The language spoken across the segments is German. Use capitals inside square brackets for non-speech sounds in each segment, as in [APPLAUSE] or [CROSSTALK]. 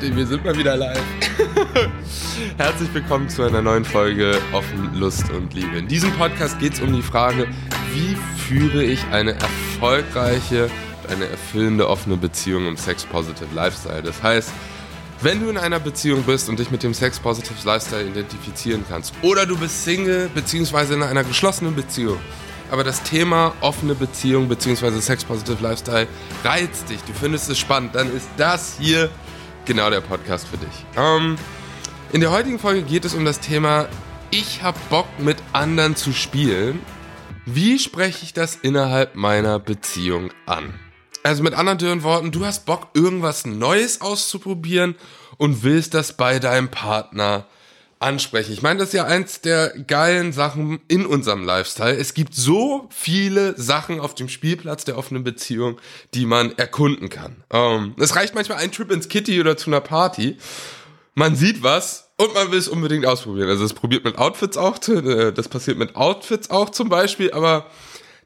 Leute? Wir sind mal wieder live. [LAUGHS] Herzlich willkommen zu einer neuen Folge Offen, Lust und Liebe. In diesem Podcast geht es um die Frage, wie führe ich eine erfolgreiche, eine erfüllende, offene Beziehung im Sex-Positive Lifestyle. Das heißt, wenn du in einer Beziehung bist und dich mit dem Sex-Positive Lifestyle identifizieren kannst, oder du bist Single beziehungsweise in einer geschlossenen Beziehung, aber das Thema offene Beziehung bzw. Sex-Positive Lifestyle reizt dich, du findest es spannend, dann ist das hier genau der Podcast für dich. Ähm, in der heutigen Folge geht es um das Thema, ich habe Bock mit anderen zu spielen. Wie spreche ich das innerhalb meiner Beziehung an? Also mit anderen Worten, du hast Bock, irgendwas Neues auszuprobieren und willst das bei deinem Partner ansprechen. Ich meine, das ist ja eins der geilen Sachen in unserem Lifestyle. Es gibt so viele Sachen auf dem Spielplatz der offenen Beziehung, die man erkunden kann. Ähm, es reicht manchmal ein Trip ins Kitty oder zu einer Party. Man sieht was und man will es unbedingt ausprobieren. Also es probiert mit Outfits auch, äh, das passiert mit Outfits auch zum Beispiel, aber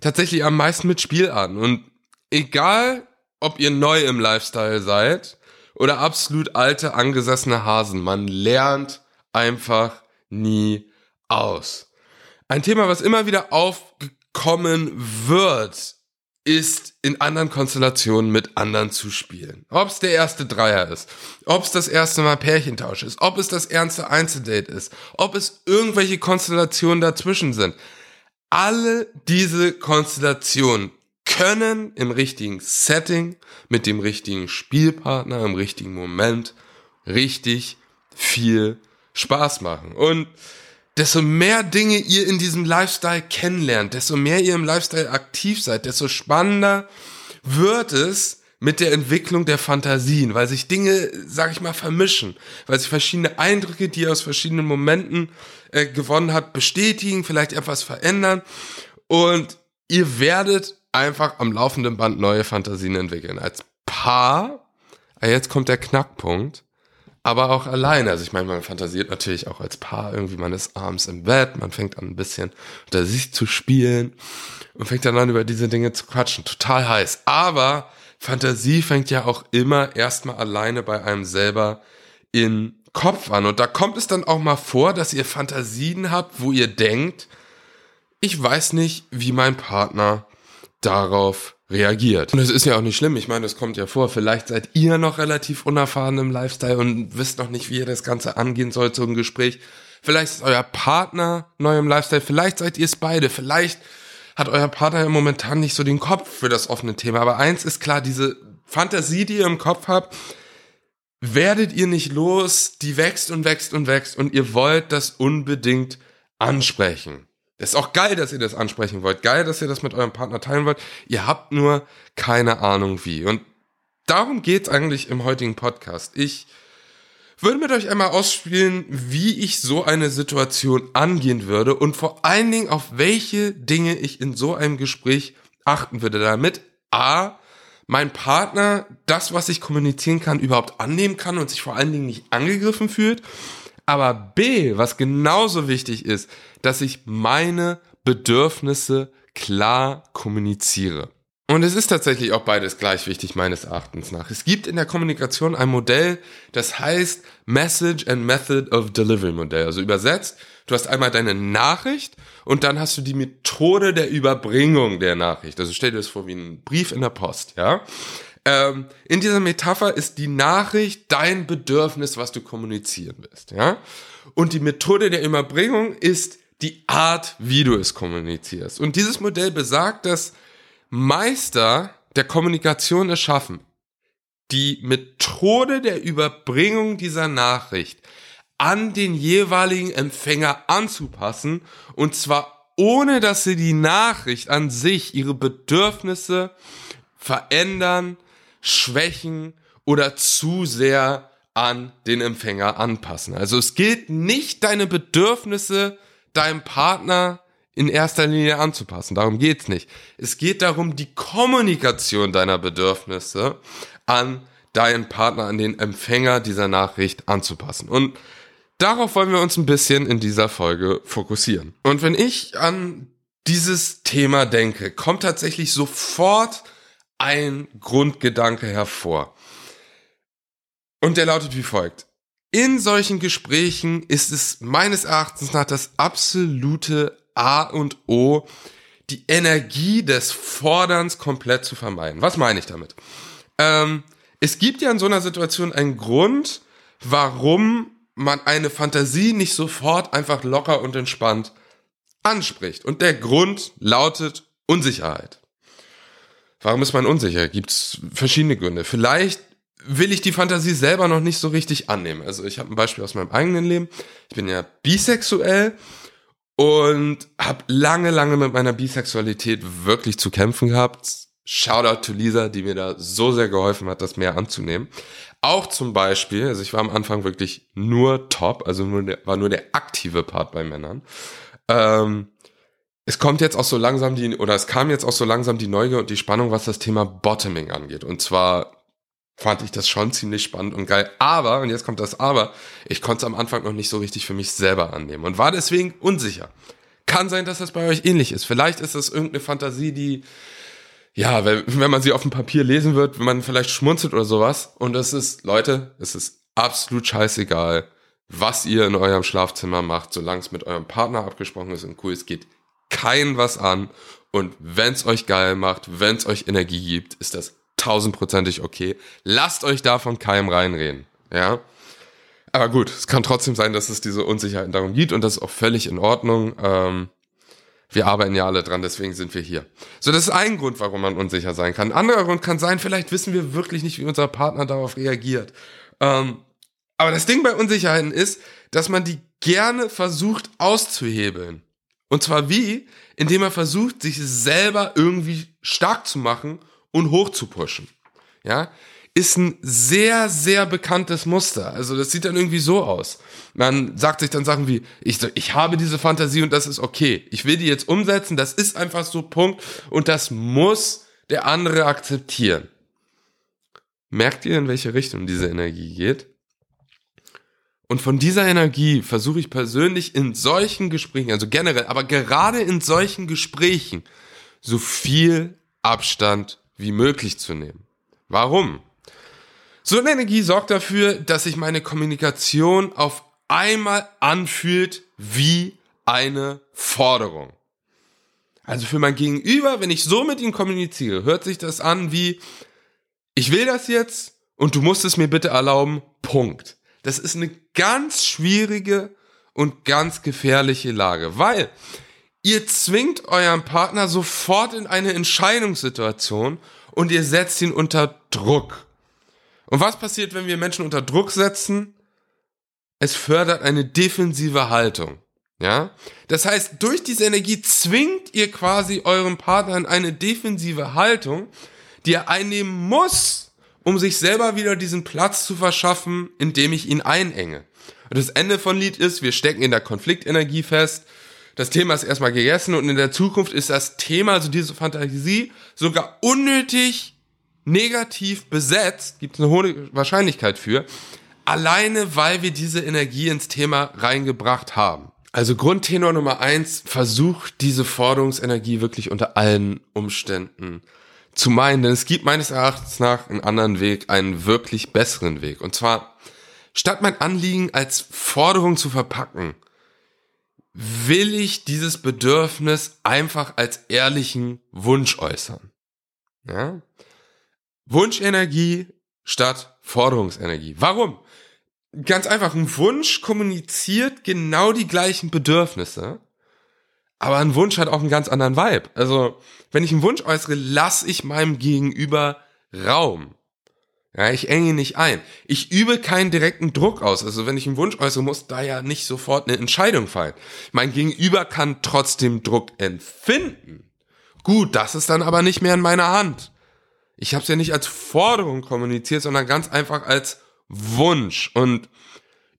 tatsächlich am meisten mit Spielarten. Und egal, ob ihr neu im Lifestyle seid oder absolut alte, angesessene Hasen, man lernt einfach nie aus. Ein Thema, was immer wieder aufkommen wird, ist in anderen Konstellationen mit anderen zu spielen. Ob es der erste Dreier ist, ob es das erste Mal Pärchentausch ist, ob es das ernste Einzeldate ist, ob es irgendwelche Konstellationen dazwischen sind. Alle diese Konstellationen können im richtigen Setting, mit dem richtigen Spielpartner, im richtigen Moment richtig viel Spaß machen. Und desto mehr Dinge ihr in diesem Lifestyle kennenlernt, desto mehr ihr im Lifestyle aktiv seid, desto spannender wird es mit der Entwicklung der Fantasien, weil sich Dinge, sag ich mal, vermischen, weil sich verschiedene Eindrücke, die ihr aus verschiedenen Momenten äh, gewonnen habt, bestätigen, vielleicht etwas verändern und ihr werdet einfach am laufenden Band neue Fantasien entwickeln. Als Paar, ah, jetzt kommt der Knackpunkt, aber auch alleine. Also ich meine, man fantasiert natürlich auch als Paar irgendwie, man ist abends im Bett, man fängt an ein bisschen unter sich zu spielen und fängt dann an über diese Dinge zu quatschen. Total heiß. Aber Fantasie fängt ja auch immer erstmal alleine bei einem selber in Kopf an. Und da kommt es dann auch mal vor, dass ihr Fantasien habt, wo ihr denkt, ich weiß nicht, wie mein Partner darauf reagiert. Und das ist ja auch nicht schlimm. Ich meine, das kommt ja vor. Vielleicht seid ihr noch relativ unerfahren im Lifestyle und wisst noch nicht, wie ihr das Ganze angehen soll, so ein Gespräch. Vielleicht ist euer Partner neu im Lifestyle. Vielleicht seid ihr es beide. Vielleicht hat euer Partner ja momentan nicht so den Kopf für das offene Thema. Aber eins ist klar, diese Fantasie, die ihr im Kopf habt, werdet ihr nicht los. Die wächst und wächst und wächst und ihr wollt das unbedingt ansprechen. Ist auch geil, dass ihr das ansprechen wollt. Geil, dass ihr das mit eurem Partner teilen wollt. Ihr habt nur keine Ahnung wie. Und darum geht's eigentlich im heutigen Podcast. Ich würde mit euch einmal ausspielen, wie ich so eine Situation angehen würde und vor allen Dingen auf welche Dinge ich in so einem Gespräch achten würde, damit A, mein Partner das, was ich kommunizieren kann, überhaupt annehmen kann und sich vor allen Dingen nicht angegriffen fühlt aber B, was genauso wichtig ist, dass ich meine Bedürfnisse klar kommuniziere. Und es ist tatsächlich auch beides gleich wichtig meines Erachtens nach. Es gibt in der Kommunikation ein Modell, das heißt Message and Method of Delivery Modell. Also übersetzt, du hast einmal deine Nachricht und dann hast du die Methode der Überbringung der Nachricht. Also stell dir das vor wie ein Brief in der Post, ja? Ähm, in dieser Metapher ist die Nachricht dein Bedürfnis, was du kommunizieren willst, ja? Und die Methode der Überbringung ist die Art, wie du es kommunizierst. Und dieses Modell besagt, dass Meister der Kommunikation es schaffen, die Methode der Überbringung dieser Nachricht an den jeweiligen Empfänger anzupassen und zwar ohne dass sie die Nachricht an sich, ihre Bedürfnisse verändern, schwächen oder zu sehr an den Empfänger anpassen. Also es gilt nicht, deine Bedürfnisse deinem Partner in erster Linie anzupassen. Darum geht's nicht. Es geht darum, die Kommunikation deiner Bedürfnisse an deinen Partner, an den Empfänger dieser Nachricht anzupassen. Und darauf wollen wir uns ein bisschen in dieser Folge fokussieren. Und wenn ich an dieses Thema denke, kommt tatsächlich sofort ein Grundgedanke hervor. Und der lautet wie folgt. In solchen Gesprächen ist es meines Erachtens nach das absolute A und O, die Energie des Forderns komplett zu vermeiden. Was meine ich damit? Ähm, es gibt ja in so einer Situation einen Grund, warum man eine Fantasie nicht sofort einfach locker und entspannt anspricht. Und der Grund lautet Unsicherheit. Warum ist man unsicher? Gibt es verschiedene Gründe. Vielleicht will ich die Fantasie selber noch nicht so richtig annehmen. Also ich habe ein Beispiel aus meinem eigenen Leben. Ich bin ja bisexuell und habe lange, lange mit meiner Bisexualität wirklich zu kämpfen gehabt. Shoutout to Lisa, die mir da so sehr geholfen hat, das mehr anzunehmen. Auch zum Beispiel, also ich war am Anfang wirklich nur top, also nur der, war nur der aktive Part bei Männern. Ähm, es kommt jetzt auch so langsam die, oder es kam jetzt auch so langsam die Neugier und die Spannung, was das Thema Bottoming angeht. Und zwar fand ich das schon ziemlich spannend und geil. Aber, und jetzt kommt das Aber, ich konnte es am Anfang noch nicht so richtig für mich selber annehmen und war deswegen unsicher. Kann sein, dass das bei euch ähnlich ist. Vielleicht ist das irgendeine Fantasie, die, ja, wenn, man sie auf dem Papier lesen wird, wenn man vielleicht schmunzelt oder sowas. Und es ist, Leute, es ist absolut scheißegal, was ihr in eurem Schlafzimmer macht, solange es mit eurem Partner abgesprochen ist und cool, es geht kein was an. Und wenn es euch geil macht, wenn es euch Energie gibt, ist das tausendprozentig okay. Lasst euch davon keinem reinreden. Ja. Aber gut, es kann trotzdem sein, dass es diese Unsicherheiten darum gibt und das ist auch völlig in Ordnung. Ähm, wir arbeiten ja alle dran, deswegen sind wir hier. So, das ist ein Grund, warum man unsicher sein kann. Ein anderer Grund kann sein, vielleicht wissen wir wirklich nicht, wie unser Partner darauf reagiert. Ähm, aber das Ding bei Unsicherheiten ist, dass man die gerne versucht auszuhebeln. Und zwar wie? Indem er versucht, sich selber irgendwie stark zu machen und hoch zu pushen. Ja, ist ein sehr, sehr bekanntes Muster. Also das sieht dann irgendwie so aus. Man sagt sich dann Sachen wie, ich, ich habe diese Fantasie und das ist okay. Ich will die jetzt umsetzen, das ist einfach so Punkt und das muss der andere akzeptieren. Merkt ihr, in welche Richtung diese Energie geht? Und von dieser Energie versuche ich persönlich in solchen Gesprächen, also generell, aber gerade in solchen Gesprächen, so viel Abstand wie möglich zu nehmen. Warum? So eine Energie sorgt dafür, dass sich meine Kommunikation auf einmal anfühlt wie eine Forderung. Also für mein Gegenüber, wenn ich so mit ihm kommuniziere, hört sich das an wie, ich will das jetzt und du musst es mir bitte erlauben, Punkt. Das ist eine ganz schwierige und ganz gefährliche Lage, weil Ihr zwingt euren Partner sofort in eine Entscheidungssituation und ihr setzt ihn unter Druck. Und was passiert, wenn wir Menschen unter Druck setzen? Es fördert eine defensive Haltung. Ja? Das heißt, durch diese Energie zwingt ihr quasi euren Partner in eine defensive Haltung, die er einnehmen muss, um sich selber wieder diesen Platz zu verschaffen, indem ich ihn einenge. Und das Ende von Lied ist, wir stecken in der Konfliktenergie fest, das Thema ist erstmal gegessen und in der Zukunft ist das Thema, also diese Fantasie, sogar unnötig negativ besetzt, gibt es eine hohe Wahrscheinlichkeit für, alleine weil wir diese Energie ins Thema reingebracht haben. Also Grundtenor Nummer eins, versucht diese Forderungsenergie wirklich unter allen Umständen zu meinen, denn es gibt meines Erachtens nach einen anderen Weg, einen wirklich besseren Weg. Und zwar, statt mein Anliegen als Forderung zu verpacken, will ich dieses Bedürfnis einfach als ehrlichen Wunsch äußern. Ja? Wunschenergie statt Forderungsenergie. Warum? Ganz einfach, ein Wunsch kommuniziert genau die gleichen Bedürfnisse, aber ein Wunsch hat auch einen ganz anderen Vibe. Also, wenn ich einen Wunsch äußere, lasse ich meinem Gegenüber Raum. Ja, ich enge nicht ein. Ich übe keinen direkten Druck aus. Also wenn ich einen Wunsch äußere, muss da ja nicht sofort eine Entscheidung fallen. Mein Gegenüber kann trotzdem Druck empfinden. Gut, das ist dann aber nicht mehr in meiner Hand. Ich habe es ja nicht als Forderung kommuniziert, sondern ganz einfach als Wunsch. Und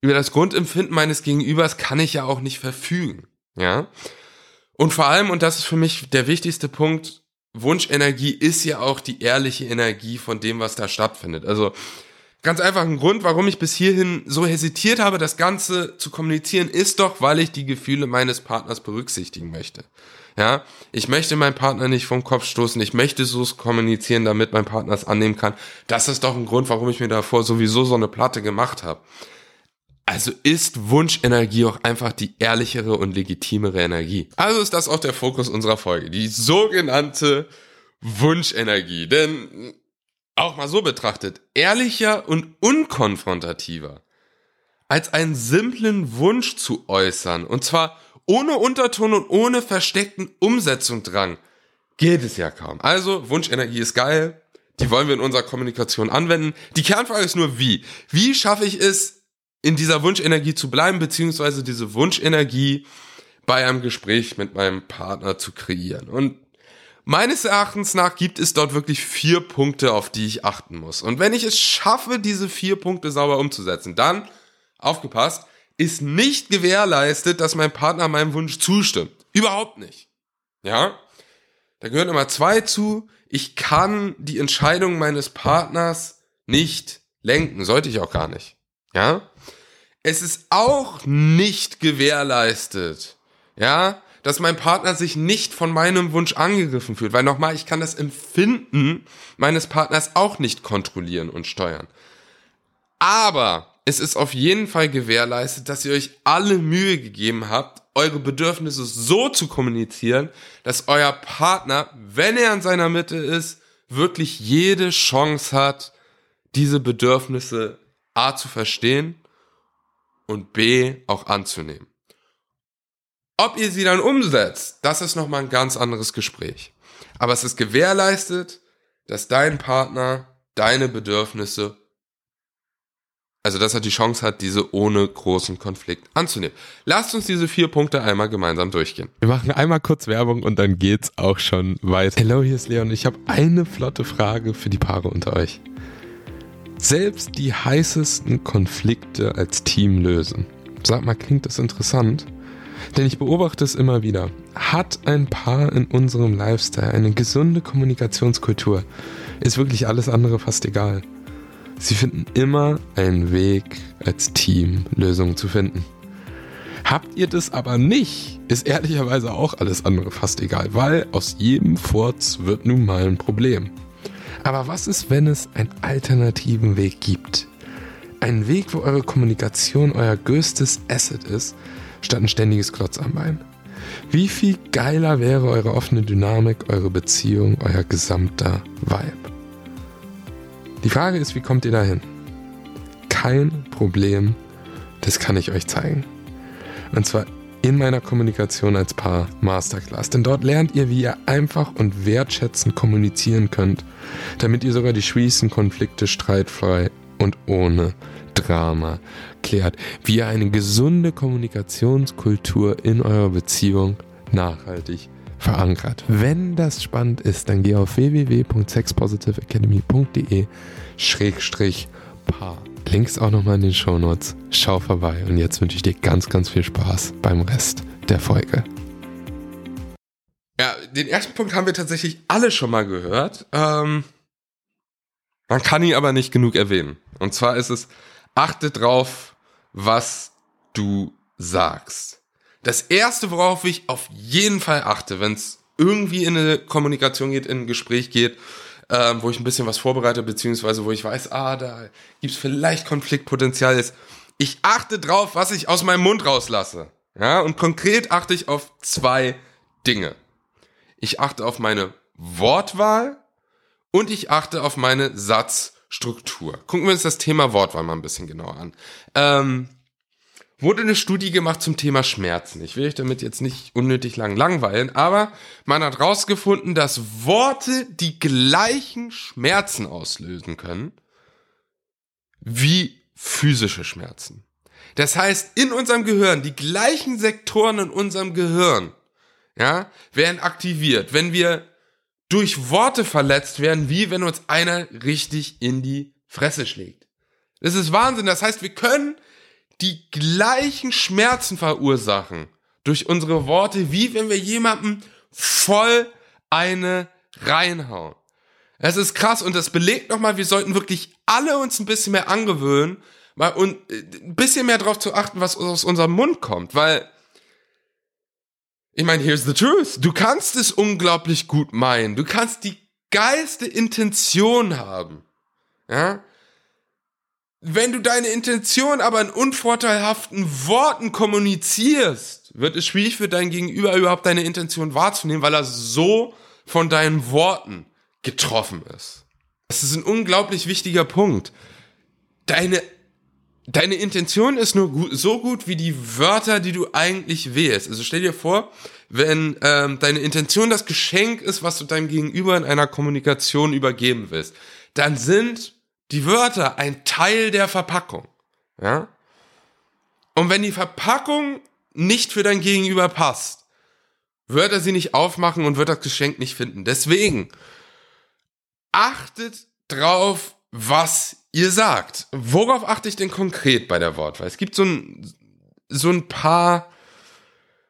über das Grundempfinden meines Gegenübers kann ich ja auch nicht verfügen. Ja. Und vor allem, und das ist für mich der wichtigste Punkt, Wunschenergie ist ja auch die ehrliche Energie von dem, was da stattfindet. Also ganz einfach ein Grund, warum ich bis hierhin so hesitiert habe, das Ganze zu kommunizieren, ist doch, weil ich die Gefühle meines Partners berücksichtigen möchte. Ja, ich möchte meinen Partner nicht vom Kopf stoßen. Ich möchte so kommunizieren, damit mein Partner es annehmen kann. Das ist doch ein Grund, warum ich mir davor sowieso so eine Platte gemacht habe. Also ist Wunschenergie auch einfach die ehrlichere und legitimere Energie. Also ist das auch der Fokus unserer Folge. Die sogenannte Wunschenergie. Denn auch mal so betrachtet, ehrlicher und unkonfrontativer als einen simplen Wunsch zu äußern. Und zwar ohne Unterton und ohne versteckten Umsetzungsdrang geht es ja kaum. Also Wunschenergie ist geil. Die wollen wir in unserer Kommunikation anwenden. Die Kernfrage ist nur wie. Wie schaffe ich es, in dieser Wunschenergie zu bleiben, beziehungsweise diese Wunschenergie bei einem Gespräch mit meinem Partner zu kreieren? Und meines Erachtens nach gibt es dort wirklich vier Punkte, auf die ich achten muss. Und wenn ich es schaffe, diese vier Punkte sauber umzusetzen, dann, aufgepasst, ist nicht gewährleistet, dass mein Partner meinem Wunsch zustimmt. Überhaupt nicht. Ja? Da gehören immer zwei zu. Ich kann die Entscheidung meines Partners nicht lenken. Sollte ich auch gar nicht. Ja? Es ist auch nicht gewährleistet. Ja? Dass mein Partner sich nicht von meinem Wunsch angegriffen fühlt. Weil nochmal, ich kann das Empfinden meines Partners auch nicht kontrollieren und steuern. Aber es ist auf jeden Fall gewährleistet, dass ihr euch alle Mühe gegeben habt, eure Bedürfnisse so zu kommunizieren, dass euer Partner, wenn er in seiner Mitte ist, wirklich jede Chance hat, diese Bedürfnisse A zu verstehen und B auch anzunehmen. Ob ihr sie dann umsetzt, das ist nochmal ein ganz anderes Gespräch. Aber es ist gewährleistet, dass dein Partner deine Bedürfnisse also dass er die Chance hat, diese ohne großen Konflikt anzunehmen. Lasst uns diese vier Punkte einmal gemeinsam durchgehen. Wir machen einmal kurz Werbung und dann geht's auch schon weiter. Hello, hier ist Leon. Ich habe eine flotte Frage für die Paare unter euch. Selbst die heißesten Konflikte als Team lösen. Sag mal, klingt das interessant? Denn ich beobachte es immer wieder. Hat ein Paar in unserem Lifestyle eine gesunde Kommunikationskultur, ist wirklich alles andere fast egal. Sie finden immer einen Weg, als Team Lösungen zu finden. Habt ihr das aber nicht, ist ehrlicherweise auch alles andere fast egal, weil aus jedem Furz wird nun mal ein Problem. Aber was ist, wenn es einen alternativen Weg gibt? Einen Weg, wo eure Kommunikation euer größtes Asset ist, statt ein ständiges Klotz am Bein. Wie viel geiler wäre eure offene Dynamik, eure Beziehung, euer gesamter Vibe? Die Frage ist, wie kommt ihr dahin? Kein Problem, das kann ich euch zeigen. Und zwar in meiner Kommunikation als Paar Masterclass. Denn dort lernt ihr, wie ihr einfach und wertschätzend kommunizieren könnt, damit ihr sogar die schwierigsten Konflikte streitfrei und ohne Drama klärt. Wie ihr eine gesunde Kommunikationskultur in eurer Beziehung nachhaltig verankert. Wenn das spannend ist, dann geh auf www.sexpositiveacademy.de schrägstrich paar. Links auch nochmal in den Shownotes. Schau vorbei und jetzt wünsche ich dir ganz, ganz viel Spaß beim Rest der Folge. Ja, den ersten Punkt haben wir tatsächlich alle schon mal gehört. Ähm, man kann ihn aber nicht genug erwähnen. Und zwar ist es, achte drauf, was du sagst. Das erste, worauf ich auf jeden Fall achte, wenn es irgendwie in eine Kommunikation geht, in ein Gespräch geht, ähm, wo ich ein bisschen was vorbereite, beziehungsweise wo ich weiß, ah, da gibt's vielleicht Konfliktpotenzial ist. Ich achte drauf, was ich aus meinem Mund rauslasse. Ja, und konkret achte ich auf zwei Dinge. Ich achte auf meine Wortwahl und ich achte auf meine Satzstruktur. Gucken wir uns das Thema Wortwahl mal ein bisschen genauer an. Ähm, wurde eine Studie gemacht zum Thema Schmerzen. Ich will euch damit jetzt nicht unnötig lang langweilen, aber man hat rausgefunden, dass Worte die gleichen Schmerzen auslösen können wie physische Schmerzen. Das heißt, in unserem Gehirn, die gleichen Sektoren in unserem Gehirn, ja, werden aktiviert, wenn wir durch Worte verletzt werden, wie wenn uns einer richtig in die Fresse schlägt. Das ist Wahnsinn. Das heißt, wir können die gleichen Schmerzen verursachen durch unsere Worte, wie wenn wir jemandem voll eine reinhauen. Das ist krass und das belegt nochmal, wir sollten wirklich alle uns ein bisschen mehr angewöhnen mal und äh, ein bisschen mehr darauf zu achten, was aus unserem Mund kommt, weil ich meine, here's the truth. Du kannst es unglaublich gut meinen. Du kannst die geilste Intention haben. Ja? Wenn du deine Intention aber in unvorteilhaften Worten kommunizierst, wird es schwierig für dein Gegenüber überhaupt deine Intention wahrzunehmen, weil er so von deinen Worten getroffen ist. Das ist ein unglaublich wichtiger Punkt. Deine, deine Intention ist nur gut, so gut wie die Wörter, die du eigentlich wählst. Also stell dir vor, wenn ähm, deine Intention das Geschenk ist, was du deinem Gegenüber in einer Kommunikation übergeben willst, dann sind die Wörter ein Teil der Verpackung. Ja? Und wenn die Verpackung nicht für dein Gegenüber passt, wird er sie nicht aufmachen und wird das Geschenk nicht finden. Deswegen achtet drauf, was ihr sagt. Worauf achte ich denn konkret bei der Wortwahl? Es gibt so ein, so ein paar,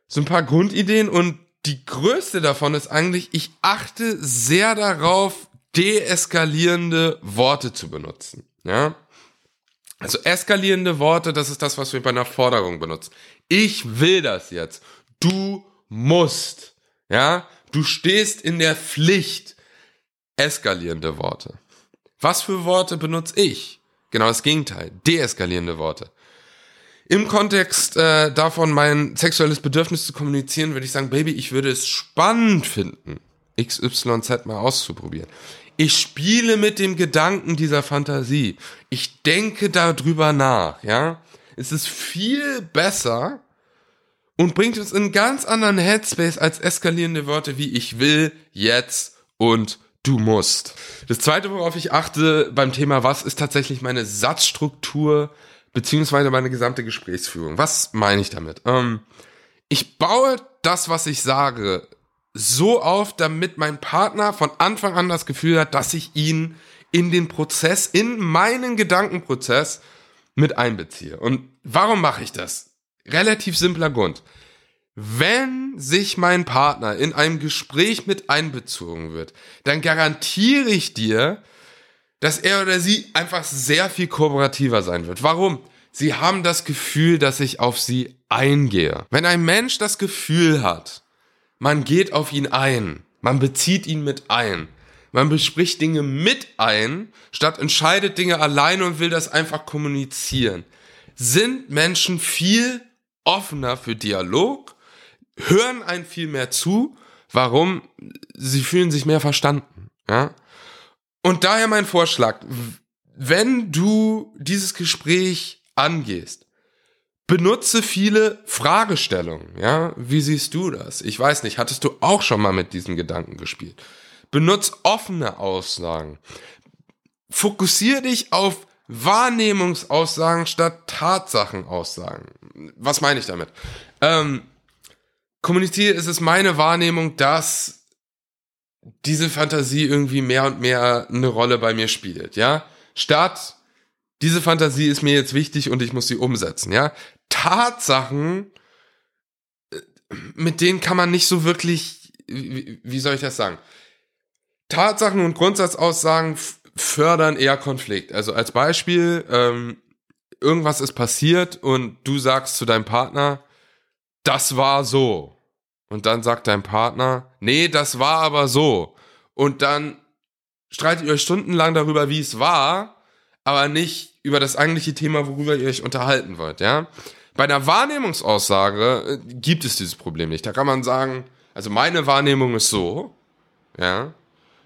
so ein paar Grundideen und die größte davon ist eigentlich, ich achte sehr darauf, deeskalierende Worte zu benutzen. Ja? Also eskalierende Worte, das ist das, was wir bei einer Forderung benutzen. Ich will das jetzt. Du musst. Ja? Du stehst in der Pflicht. Eskalierende Worte. Was für Worte benutze ich? Genau das Gegenteil. Deeskalierende Worte. Im Kontext äh, davon, mein sexuelles Bedürfnis zu kommunizieren, würde ich sagen, Baby, ich würde es spannend finden, XYZ mal auszuprobieren. Ich spiele mit dem Gedanken dieser Fantasie. Ich denke darüber nach, ja. Es ist viel besser und bringt uns in einen ganz anderen Headspace als eskalierende Worte wie ich will, jetzt und du musst. Das zweite, worauf ich achte beim Thema was, ist tatsächlich meine Satzstruktur beziehungsweise meine gesamte Gesprächsführung. Was meine ich damit? Ähm, ich baue das, was ich sage, so auf, damit mein Partner von Anfang an das Gefühl hat, dass ich ihn in den Prozess, in meinen Gedankenprozess mit einbeziehe. Und warum mache ich das? Relativ simpler Grund. Wenn sich mein Partner in einem Gespräch mit einbezogen wird, dann garantiere ich dir, dass er oder sie einfach sehr viel kooperativer sein wird. Warum? Sie haben das Gefühl, dass ich auf sie eingehe. Wenn ein Mensch das Gefühl hat, man geht auf ihn ein, man bezieht ihn mit ein, man bespricht Dinge mit ein, statt entscheidet Dinge alleine und will das einfach kommunizieren, sind Menschen viel offener für Dialog hören ein viel mehr zu. Warum? Sie fühlen sich mehr verstanden. Ja? Und daher mein Vorschlag, wenn du dieses Gespräch angehst, benutze viele Fragestellungen. Ja, wie siehst du das? Ich weiß nicht, hattest du auch schon mal mit diesem Gedanken gespielt? Benutz offene Aussagen. Fokussiere dich auf Wahrnehmungsaussagen statt Tatsachenaussagen. Was meine ich damit? Ähm, kommuniziere, ist es meine Wahrnehmung, dass diese Fantasie irgendwie mehr und mehr eine Rolle bei mir spielt, ja? Statt diese Fantasie ist mir jetzt wichtig und ich muss sie umsetzen, ja? Tatsachen, äh, mit denen kann man nicht so wirklich, wie, soll ich das sagen? Tatsachen und Grundsatzaussagen fördern eher Konflikt. Also als Beispiel, ähm, irgendwas ist passiert und du sagst zu deinem Partner, das war so. Und dann sagt dein Partner, nee, das war aber so. Und dann streitet ihr euch stundenlang darüber, wie es war, aber nicht über das eigentliche Thema, worüber ihr euch unterhalten wollt, ja? Bei einer Wahrnehmungsaussage äh, gibt es dieses Problem nicht. Da kann man sagen, also meine Wahrnehmung ist so, ja?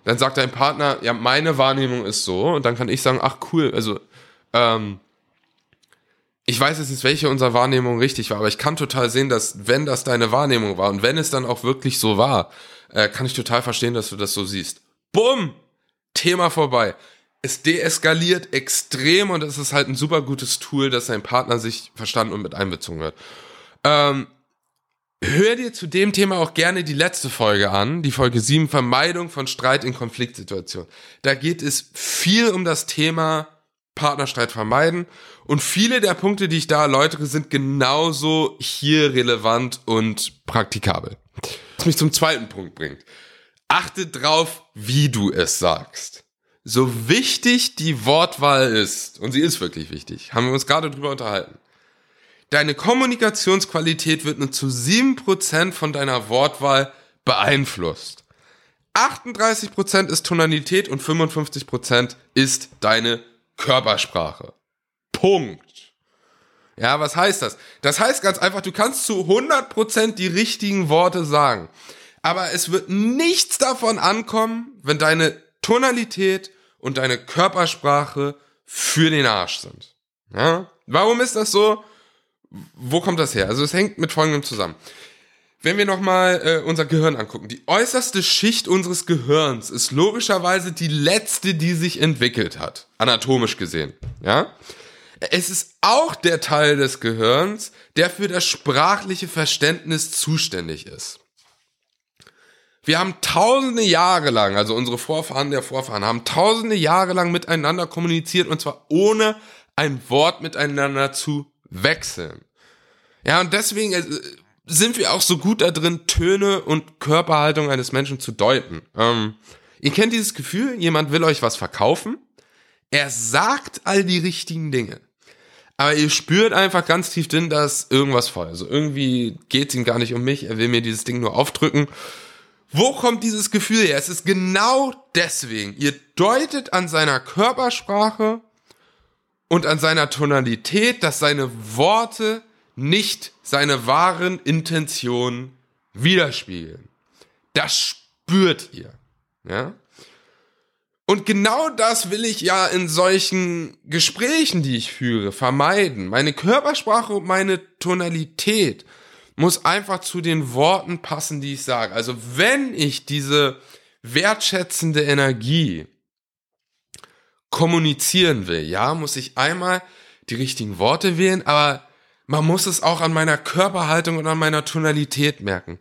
Dann sagt dein Partner, ja, meine Wahrnehmung ist so. Und dann kann ich sagen, ach cool, also, ähm, ich weiß jetzt nicht, welche unserer Wahrnehmung richtig war, aber ich kann total sehen, dass wenn das deine Wahrnehmung war und wenn es dann auch wirklich so war, äh, kann ich total verstehen, dass du das so siehst. Bumm! Thema vorbei. Es deeskaliert extrem und es ist halt ein super gutes Tool, dass dein Partner sich verstanden und mit einbezogen wird. Ähm, hör dir zu dem Thema auch gerne die letzte Folge an, die Folge 7, Vermeidung von Streit in Konfliktsituationen. Da geht es viel um das Thema Partnerstreit vermeiden. Und viele der Punkte, die ich da erläutere, sind genauso hier relevant und praktikabel. Was mich zum zweiten Punkt bringt. achte drauf, wie du es sagst. So wichtig die Wortwahl ist, und sie ist wirklich wichtig, haben wir uns gerade drüber unterhalten. Deine Kommunikationsqualität wird nur zu 7% von deiner Wortwahl beeinflusst. 38% ist Tonalität und 55% ist deine Körpersprache. Punkt. Ja, was heißt das? Das heißt ganz einfach, du kannst zu 100% die richtigen Worte sagen. Aber es wird nichts davon ankommen, wenn deine Tonalität und deine Körpersprache für den Arsch sind. Ja? Warum ist das so? Wo kommt das her? Also es hängt mit folgendem zusammen. Wenn wir nochmal äh, unser Gehirn angucken, die äußerste Schicht unseres Gehirns ist logischerweise die letzte, die sich entwickelt hat, anatomisch gesehen. Ja, es ist auch der Teil des Gehirns, der für das sprachliche Verständnis zuständig ist. Wir haben tausende Jahre lang, also unsere Vorfahren der Vorfahren, haben tausende Jahre lang miteinander kommuniziert und zwar ohne ein Wort miteinander zu wechseln. Ja, und deswegen äh, sind wir auch so gut da drin, Töne und Körperhaltung eines Menschen zu deuten. Ähm, ihr kennt dieses Gefühl, jemand will euch was verkaufen, er sagt all die richtigen Dinge. Aber ihr spürt einfach ganz tief drin, dass irgendwas voll. Also irgendwie geht es ihm gar nicht um mich, er will mir dieses Ding nur aufdrücken. Wo kommt dieses Gefühl her? Es ist genau deswegen. Ihr deutet an seiner Körpersprache und an seiner Tonalität, dass seine Worte nicht seine wahren Intentionen widerspiegeln. Das spürt ihr. Ja? Und genau das will ich ja in solchen Gesprächen, die ich führe, vermeiden. Meine Körpersprache und meine Tonalität muss einfach zu den Worten passen, die ich sage. Also wenn ich diese wertschätzende Energie kommunizieren will, ja, muss ich einmal die richtigen Worte wählen, aber man muss es auch an meiner Körperhaltung und an meiner Tonalität merken.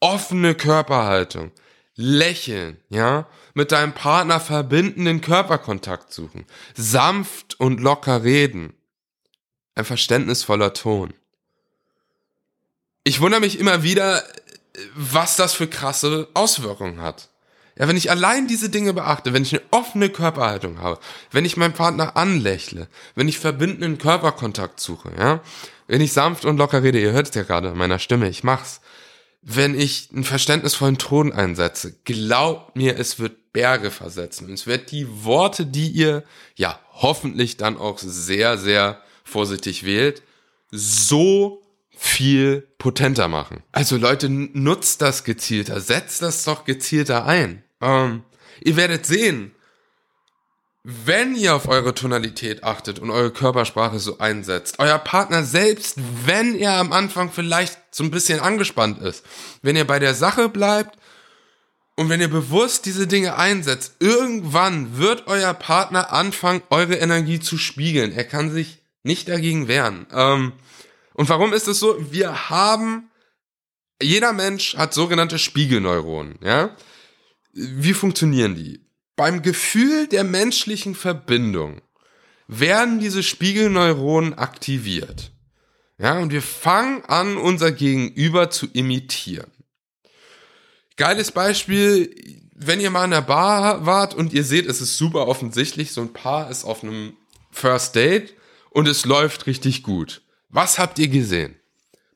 Offene Körperhaltung. Lächeln, ja. Mit deinem Partner verbindenden Körperkontakt suchen. Sanft und locker reden. Ein verständnisvoller Ton. Ich wundere mich immer wieder, was das für krasse Auswirkungen hat. Ja, wenn ich allein diese Dinge beachte, wenn ich eine offene Körperhaltung habe, wenn ich meinen Partner anlächle, wenn ich verbindenden Körperkontakt suche, ja, wenn ich sanft und locker rede, ihr hört es ja gerade in meiner Stimme, ich mach's. Wenn ich einen verständnisvollen Ton einsetze, glaubt mir, es wird Berge versetzen. Und es wird die Worte, die ihr ja hoffentlich dann auch sehr, sehr vorsichtig wählt, so viel potenter machen. Also Leute, nutzt das gezielter, setzt das doch gezielter ein. Ähm, ihr werdet sehen, wenn ihr auf eure Tonalität achtet und eure Körpersprache so einsetzt, euer Partner selbst, wenn er am Anfang vielleicht so ein bisschen angespannt ist, wenn ihr bei der Sache bleibt und wenn ihr bewusst diese Dinge einsetzt, irgendwann wird euer Partner anfangen, eure Energie zu spiegeln. Er kann sich nicht dagegen wehren. Ähm, und warum ist es so? Wir haben, jeder Mensch hat sogenannte Spiegelneuronen, ja? Wie funktionieren die? Beim Gefühl der menschlichen Verbindung werden diese Spiegelneuronen aktiviert. Ja, und wir fangen an, unser Gegenüber zu imitieren. Geiles Beispiel, wenn ihr mal in der Bar wart und ihr seht, es ist super offensichtlich, so ein Paar ist auf einem First Date und es läuft richtig gut. Was habt ihr gesehen?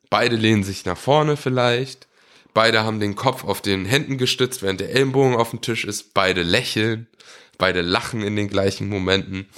Beide lehnen sich nach vorne vielleicht. Beide haben den Kopf auf den Händen gestützt, während der Ellenbogen auf dem Tisch ist. Beide lächeln. Beide lachen in den gleichen Momenten.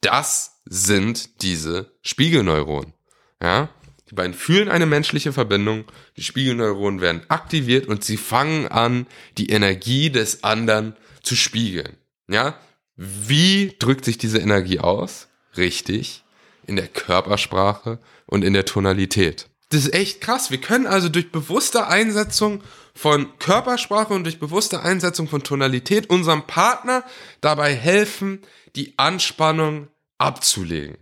Das sind diese Spiegelneuronen. Ja? Die beiden fühlen eine menschliche Verbindung. Die Spiegelneuronen werden aktiviert und sie fangen an, die Energie des anderen zu spiegeln. Ja? Wie drückt sich diese Energie aus? Richtig. In der Körpersprache und in der Tonalität. Das ist echt krass. Wir können also durch bewusste Einsetzung von Körpersprache und durch bewusste Einsetzung von Tonalität unserem Partner dabei helfen, die Anspannung abzulegen.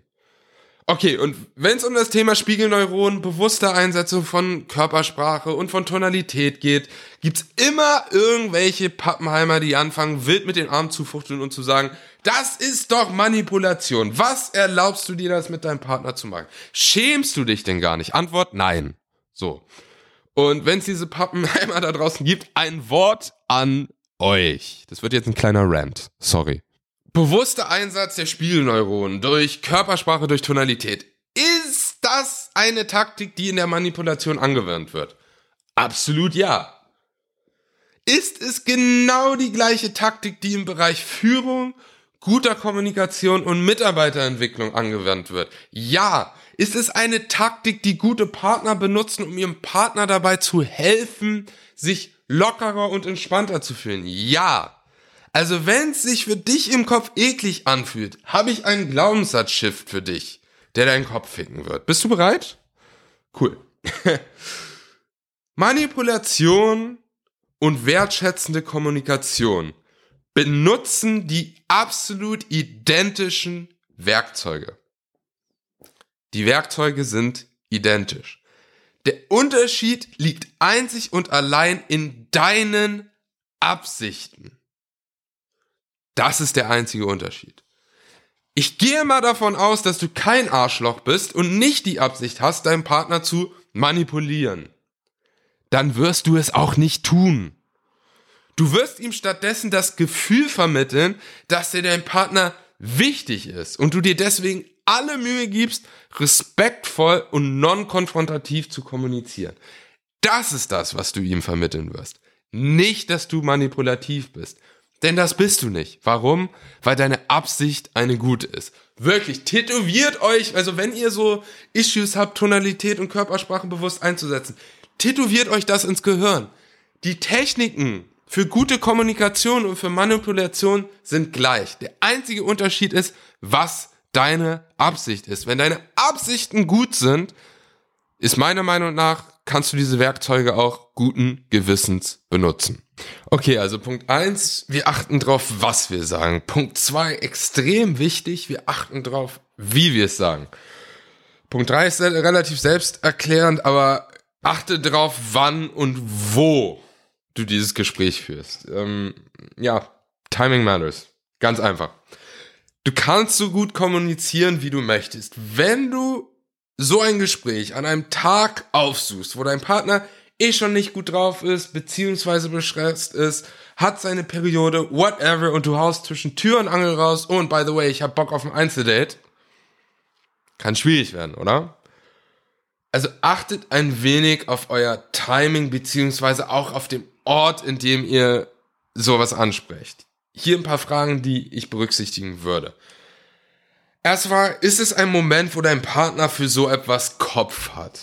Okay, und wenn es um das Thema Spiegelneuronen, bewusste Einsetzung von Körpersprache und von Tonalität geht, gibt's immer irgendwelche Pappenheimer, die anfangen, wild mit den Armen zu fuchteln und zu sagen, das ist doch Manipulation. Was erlaubst du dir das mit deinem Partner zu machen? Schämst du dich denn gar nicht? Antwort, nein. So. Und wenn es diese Pappenheimer [LAUGHS] da draußen gibt, ein Wort an euch. Das wird jetzt ein kleiner Rant. Sorry. Bewusster Einsatz der Spielneuronen durch Körpersprache, durch Tonalität. Ist das eine Taktik, die in der Manipulation angewandt wird? Absolut ja. Ist es genau die gleiche Taktik, die im Bereich Führung, guter Kommunikation und Mitarbeiterentwicklung angewandt wird? Ja. Ist es eine Taktik, die gute Partner benutzen, um ihrem Partner dabei zu helfen, sich lockerer und entspannter zu fühlen? Ja. Also wenn es sich für dich im Kopf eklig anfühlt, habe ich einen Glaubenssatz-Shift für dich, der deinen Kopf ficken wird. Bist du bereit? Cool. [LAUGHS] Manipulation und wertschätzende Kommunikation benutzen die absolut identischen Werkzeuge. Die Werkzeuge sind identisch. Der Unterschied liegt einzig und allein in deinen Absichten. Das ist der einzige Unterschied. Ich gehe mal davon aus, dass du kein Arschloch bist und nicht die Absicht hast, deinen Partner zu manipulieren. Dann wirst du es auch nicht tun. Du wirst ihm stattdessen das Gefühl vermitteln, dass dir dein Partner wichtig ist und du dir deswegen alle Mühe gibst, respektvoll und non-konfrontativ zu kommunizieren. Das ist das, was du ihm vermitteln wirst. Nicht, dass du manipulativ bist. Denn das bist du nicht. Warum? Weil deine Absicht eine gute ist. Wirklich, tätowiert euch, also wenn ihr so Issues habt, Tonalität und Körpersprache bewusst einzusetzen, tätowiert euch das ins Gehirn. Die Techniken für gute Kommunikation und für Manipulation sind gleich. Der einzige Unterschied ist, was deine Absicht ist. Wenn deine Absichten gut sind, ist meiner Meinung nach, kannst du diese Werkzeuge auch guten Gewissens benutzen. Okay, also Punkt eins: wir achten drauf, was wir sagen. Punkt zwei: extrem wichtig, wir achten drauf, wie wir es sagen. Punkt drei ist relativ selbsterklärend, aber achte drauf, wann und wo du dieses Gespräch führst. Ähm, ja, Timing matters. Ganz einfach. Du kannst so gut kommunizieren, wie du möchtest. Wenn du so ein Gespräch an einem Tag aufsuchst, wo dein Partner eh schon nicht gut drauf ist, beziehungsweise beschresst ist, hat seine Periode, whatever, und du haust zwischen Tür und Angel raus, und by the way, ich hab Bock auf ein Einzeldate, kann schwierig werden, oder? Also achtet ein wenig auf euer Timing, beziehungsweise auch auf den Ort, in dem ihr sowas ansprecht. Hier ein paar Fragen, die ich berücksichtigen würde. Erstmal, ist es ein Moment, wo dein Partner für so etwas Kopf hat?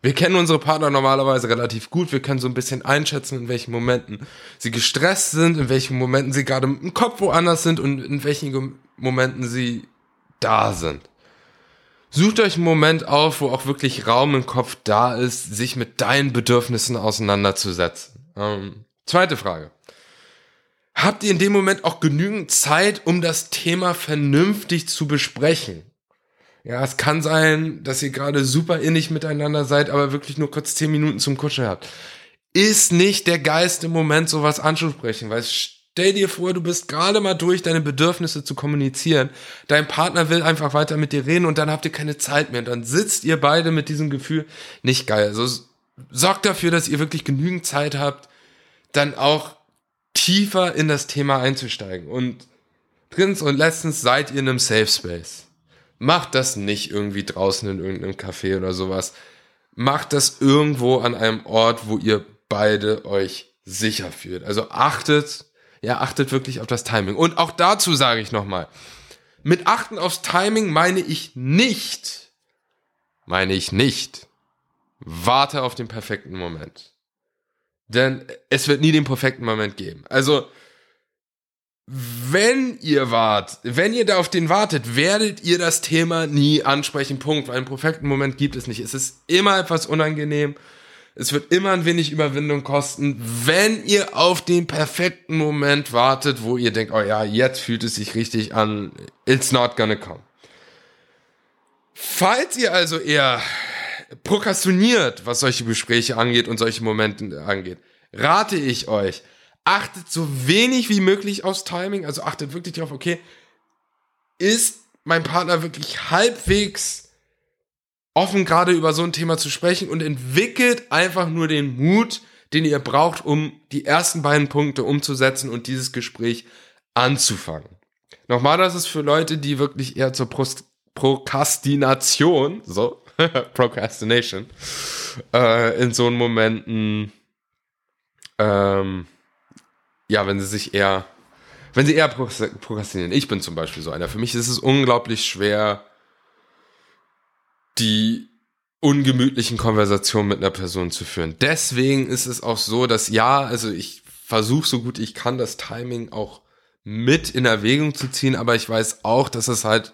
Wir kennen unsere Partner normalerweise relativ gut. Wir können so ein bisschen einschätzen, in welchen Momenten sie gestresst sind, in welchen Momenten sie gerade im Kopf woanders sind und in welchen Momenten sie da sind. Sucht euch einen Moment auf, wo auch wirklich Raum im Kopf da ist, sich mit deinen Bedürfnissen auseinanderzusetzen. Ähm, zweite Frage. Habt ihr in dem Moment auch genügend Zeit, um das Thema vernünftig zu besprechen? Ja, es kann sein, dass ihr gerade super innig miteinander seid, aber wirklich nur kurz zehn Minuten zum Kuscheln habt. Ist nicht der geilste Moment, sowas anzusprechen, weil stell dir vor, du bist gerade mal durch, deine Bedürfnisse zu kommunizieren. Dein Partner will einfach weiter mit dir reden und dann habt ihr keine Zeit mehr. Und dann sitzt ihr beide mit diesem Gefühl nicht geil. Also sorgt dafür, dass ihr wirklich genügend Zeit habt, dann auch tiefer in das Thema einzusteigen. Und drittens und letztens seid ihr in einem Safe Space. Macht das nicht irgendwie draußen in irgendeinem Café oder sowas. Macht das irgendwo an einem Ort, wo ihr beide euch sicher fühlt. Also achtet, ja, achtet wirklich auf das Timing. Und auch dazu sage ich nochmal, mit achten aufs Timing meine ich nicht, meine ich nicht, warte auf den perfekten Moment. Denn es wird nie den perfekten Moment geben. Also, wenn ihr wart, wenn ihr da auf den wartet, werdet ihr das Thema nie ansprechen. Punkt. Weil einen perfekten Moment gibt es nicht. Es ist immer etwas unangenehm. Es wird immer ein wenig Überwindung kosten, wenn ihr auf den perfekten Moment wartet, wo ihr denkt, oh ja, jetzt fühlt es sich richtig an. It's not gonna come. Falls ihr also eher prokrastiniert, was solche Gespräche angeht und solche Momente angeht, rate ich euch, achtet so wenig wie möglich aufs Timing, also achtet wirklich darauf, okay, ist mein Partner wirklich halbwegs offen gerade über so ein Thema zu sprechen und entwickelt einfach nur den Mut, den ihr braucht, um die ersten beiden Punkte umzusetzen und dieses Gespräch anzufangen. Nochmal, das ist für Leute, die wirklich eher zur Prost Prokrastination, so, [LAUGHS] Procrastination, äh, in so Momenten, ähm, ja, wenn sie sich eher, wenn sie eher prokrastinieren. Ich bin zum Beispiel so einer. Für mich ist es unglaublich schwer, die ungemütlichen Konversationen mit einer Person zu führen. Deswegen ist es auch so, dass ja, also ich versuche so gut ich kann, das Timing auch mit in Erwägung zu ziehen, aber ich weiß auch, dass es halt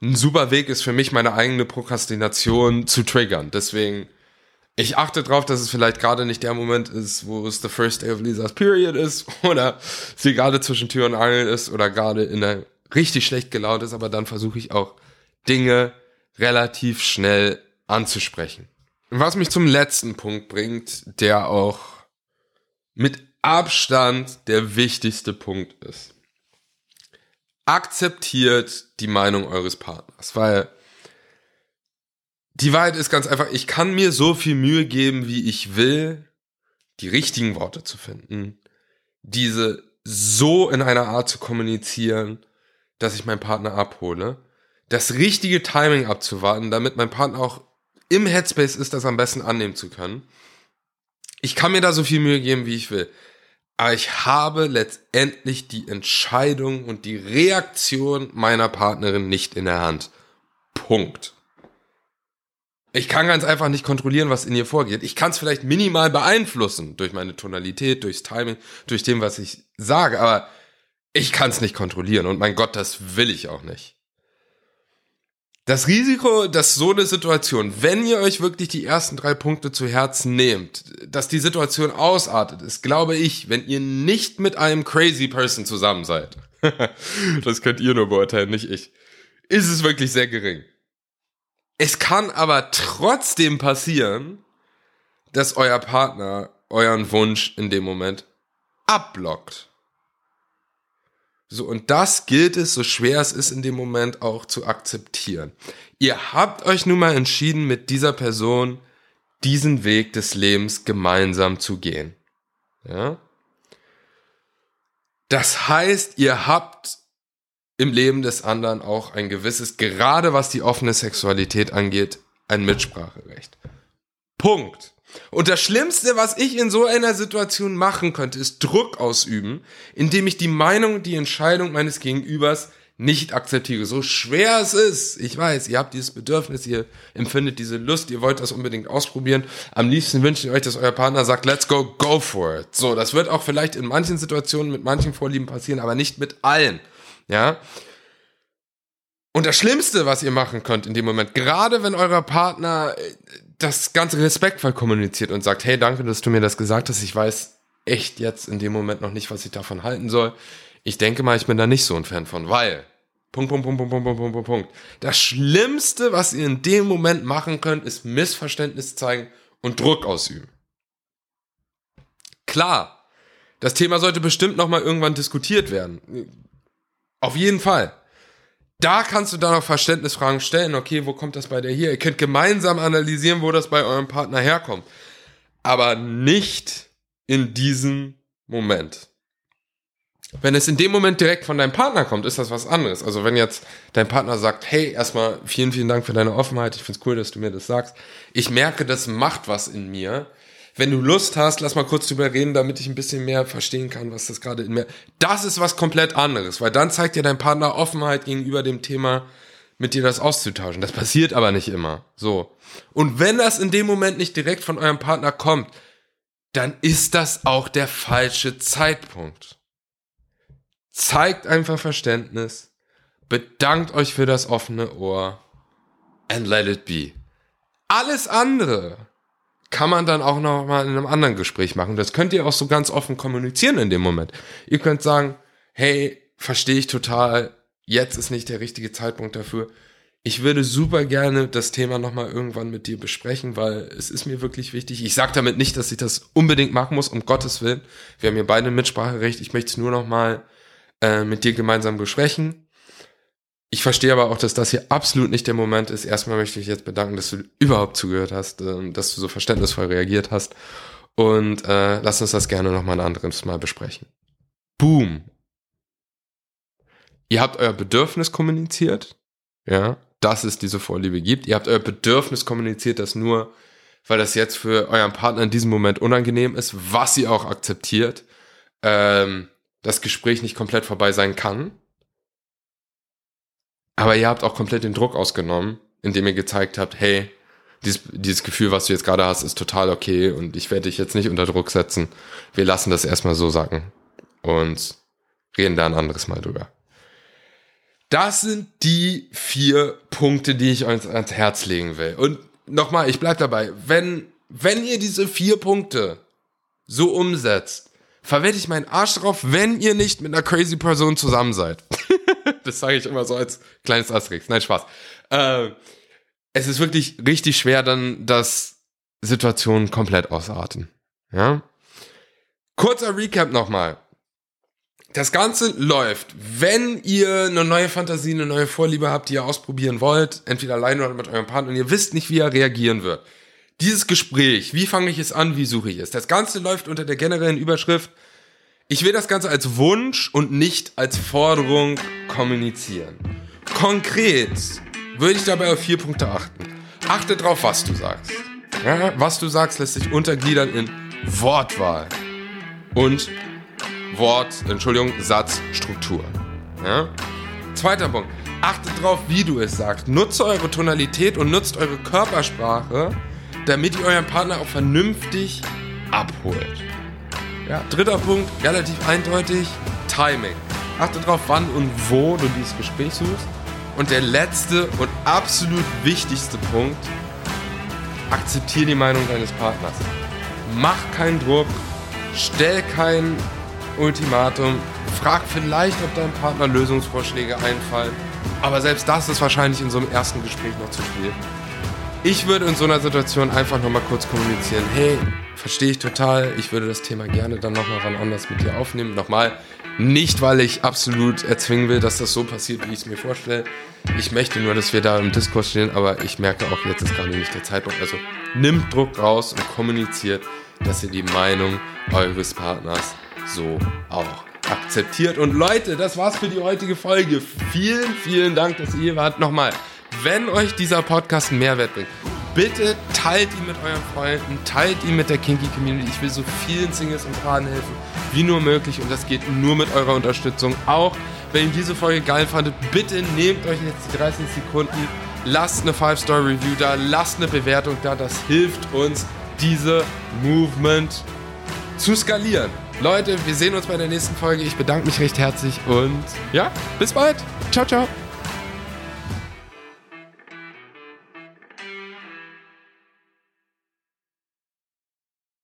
ein super Weg ist für mich, meine eigene Prokrastination zu triggern. Deswegen, ich achte darauf, dass es vielleicht gerade nicht der Moment ist, wo es the first day of Lisa's period ist [LAUGHS] oder sie gerade zwischen Tür und Angel ist oder gerade in der richtig schlecht gelaunt ist, aber dann versuche ich auch Dinge relativ schnell anzusprechen. Was mich zum letzten Punkt bringt, der auch mit Abstand der wichtigste Punkt ist. Akzeptiert die Meinung eures Partners, weil die Wahrheit ist ganz einfach, ich kann mir so viel Mühe geben, wie ich will, die richtigen Worte zu finden, diese so in einer Art zu kommunizieren, dass ich meinen Partner abhole, das richtige Timing abzuwarten, damit mein Partner auch im Headspace ist, das am besten annehmen zu können. Ich kann mir da so viel Mühe geben, wie ich will. Aber ich habe letztendlich die Entscheidung und die Reaktion meiner Partnerin nicht in der Hand. Punkt. Ich kann ganz einfach nicht kontrollieren, was in ihr vorgeht. Ich kann es vielleicht minimal beeinflussen durch meine Tonalität, durchs Timing, durch dem, was ich sage, aber ich kann es nicht kontrollieren und mein Gott, das will ich auch nicht. Das Risiko, dass so eine Situation, wenn ihr euch wirklich die ersten drei Punkte zu Herzen nehmt, dass die Situation ausartet, ist, glaube ich, wenn ihr nicht mit einem crazy person zusammen seid. [LAUGHS] das könnt ihr nur beurteilen, nicht ich. Ist es wirklich sehr gering. Es kann aber trotzdem passieren, dass euer Partner euren Wunsch in dem Moment abblockt. So, und das gilt es, so schwer es ist, in dem Moment auch zu akzeptieren. Ihr habt euch nun mal entschieden, mit dieser Person diesen Weg des Lebens gemeinsam zu gehen. Ja? Das heißt, ihr habt im Leben des anderen auch ein gewisses, gerade was die offene Sexualität angeht, ein Mitspracherecht. Punkt. Und das Schlimmste, was ich in so einer Situation machen könnte, ist Druck ausüben, indem ich die Meinung, die Entscheidung meines Gegenübers nicht akzeptiere. So schwer es ist. Ich weiß, ihr habt dieses Bedürfnis, ihr empfindet diese Lust, ihr wollt das unbedingt ausprobieren. Am liebsten wünsche ich euch, dass euer Partner sagt, let's go, go for it. So, das wird auch vielleicht in manchen Situationen mit manchen Vorlieben passieren, aber nicht mit allen. Ja. Und das Schlimmste, was ihr machen könnt in dem Moment, gerade wenn euer Partner äh, das Ganze respektvoll kommuniziert und sagt, hey, danke, dass du mir das gesagt hast. Ich weiß echt jetzt in dem Moment noch nicht, was ich davon halten soll. Ich denke mal, ich bin da nicht so ein Fan von, weil Punkt, Punkt, Punkt, Punkt, Punkt, Punkt, Punkt, Punkt. Das Schlimmste, was ihr in dem Moment machen könnt, ist Missverständnis zeigen und Druck ausüben. Klar, das Thema sollte bestimmt noch mal irgendwann diskutiert werden. Auf jeden Fall da kannst du dann auch Verständnisfragen stellen. Okay, wo kommt das bei der hier? Ihr könnt gemeinsam analysieren, wo das bei eurem Partner herkommt. Aber nicht in diesem Moment. Wenn es in dem Moment direkt von deinem Partner kommt, ist das was anderes. Also wenn jetzt dein Partner sagt, hey, erstmal vielen, vielen Dank für deine Offenheit, ich find's cool, dass du mir das sagst. Ich merke, das macht was in mir wenn du Lust hast, lass mal kurz drüber reden, damit ich ein bisschen mehr verstehen kann, was das gerade in mir. Das ist was komplett anderes, weil dann zeigt dir dein Partner Offenheit gegenüber dem Thema, mit dir das auszutauschen. Das passiert aber nicht immer. So. Und wenn das in dem Moment nicht direkt von eurem Partner kommt, dann ist das auch der falsche Zeitpunkt. Zeigt einfach Verständnis, bedankt euch für das offene Ohr and let it be. Alles andere kann man dann auch noch mal in einem anderen Gespräch machen. Das könnt ihr auch so ganz offen kommunizieren in dem Moment. Ihr könnt sagen, hey, verstehe ich total, jetzt ist nicht der richtige Zeitpunkt dafür. Ich würde super gerne das Thema nochmal irgendwann mit dir besprechen, weil es ist mir wirklich wichtig. Ich sage damit nicht, dass ich das unbedingt machen muss, um Gottes Willen. Wir haben hier beide Mitspracherecht. Ich möchte es nur nochmal äh, mit dir gemeinsam besprechen. Ich verstehe aber auch, dass das hier absolut nicht der Moment ist. Erstmal möchte ich jetzt bedanken, dass du überhaupt zugehört hast, ähm, dass du so verständnisvoll reagiert hast. Und äh, lasst uns das gerne nochmal ein anderes Mal besprechen. Boom. Ihr habt euer Bedürfnis kommuniziert. Ja, dass es diese Vorliebe gibt. Ihr habt euer Bedürfnis kommuniziert, das nur, weil das jetzt für euren Partner in diesem Moment unangenehm ist, was ihr auch akzeptiert, ähm, das Gespräch nicht komplett vorbei sein kann. Aber ihr habt auch komplett den Druck ausgenommen, indem ihr gezeigt habt, hey, dieses, dieses Gefühl, was du jetzt gerade hast, ist total okay und ich werde dich jetzt nicht unter Druck setzen. Wir lassen das erstmal so sacken und reden da ein anderes Mal drüber. Das sind die vier Punkte, die ich euch ans Herz legen will. Und nochmal, ich bleib dabei. Wenn, wenn ihr diese vier Punkte so umsetzt, verwette ich meinen Arsch drauf, wenn ihr nicht mit einer crazy Person zusammen seid. [LAUGHS] das sage ich immer so als kleines Asterix. Nein, Spaß. Äh, es ist wirklich richtig schwer, dann, dass Situationen komplett ausarten. Ja? Kurzer Recap nochmal. Das Ganze läuft, wenn ihr eine neue Fantasie, eine neue Vorliebe habt, die ihr ausprobieren wollt, entweder alleine oder mit eurem Partner und ihr wisst nicht, wie er reagieren wird. Dieses Gespräch, wie fange ich es an, wie suche ich es? Das Ganze läuft unter der generellen Überschrift, ich will das Ganze als Wunsch und nicht als Forderung kommunizieren. Konkret würde ich dabei auf vier Punkte achten. Achte darauf, was du sagst. Ja, was du sagst, lässt sich untergliedern in Wortwahl und Wort, Entschuldigung, Satzstruktur. Ja? Zweiter Punkt. Achtet darauf, wie du es sagst. Nutze eure Tonalität und nutzt eure Körpersprache, damit ihr euren Partner auch vernünftig abholt. Ja, dritter Punkt, relativ eindeutig, Timing. Achte darauf, wann und wo du dieses Gespräch suchst. Und der letzte und absolut wichtigste Punkt, akzeptiere die Meinung deines Partners. Mach keinen Druck, stell kein Ultimatum, frag vielleicht, ob deinem Partner Lösungsvorschläge einfallen. Aber selbst das ist wahrscheinlich in so einem ersten Gespräch noch zu spät. Ich würde in so einer Situation einfach nochmal kurz kommunizieren. Hey, verstehe ich total. Ich würde das Thema gerne dann nochmal wann anders mit dir aufnehmen. Nochmal, nicht weil ich absolut erzwingen will, dass das so passiert, wie ich es mir vorstelle. Ich möchte nur, dass wir da im Diskurs stehen, aber ich merke auch, jetzt ist gerade nicht der Zeitpunkt. Also nimmt Druck raus und kommuniziert, dass ihr die Meinung eures Partners so auch akzeptiert. Und Leute, das war's für die heutige Folge. Vielen, vielen Dank, dass ihr hier wart. Nochmal, wenn euch dieser Podcast einen Mehrwert bringt, bitte teilt ihn mit euren Freunden, teilt ihn mit der Kinky Community. Ich will so vielen Singles und Paaren helfen, wie nur möglich. Und das geht nur mit eurer Unterstützung. Auch wenn ihr diese Folge geil fandet, bitte nehmt euch jetzt die 30 Sekunden, lasst eine 5-Star-Review da, lasst eine Bewertung da. Das hilft uns, diese Movement zu skalieren. Leute, wir sehen uns bei der nächsten Folge. Ich bedanke mich recht herzlich und ja, bis bald. Ciao, ciao.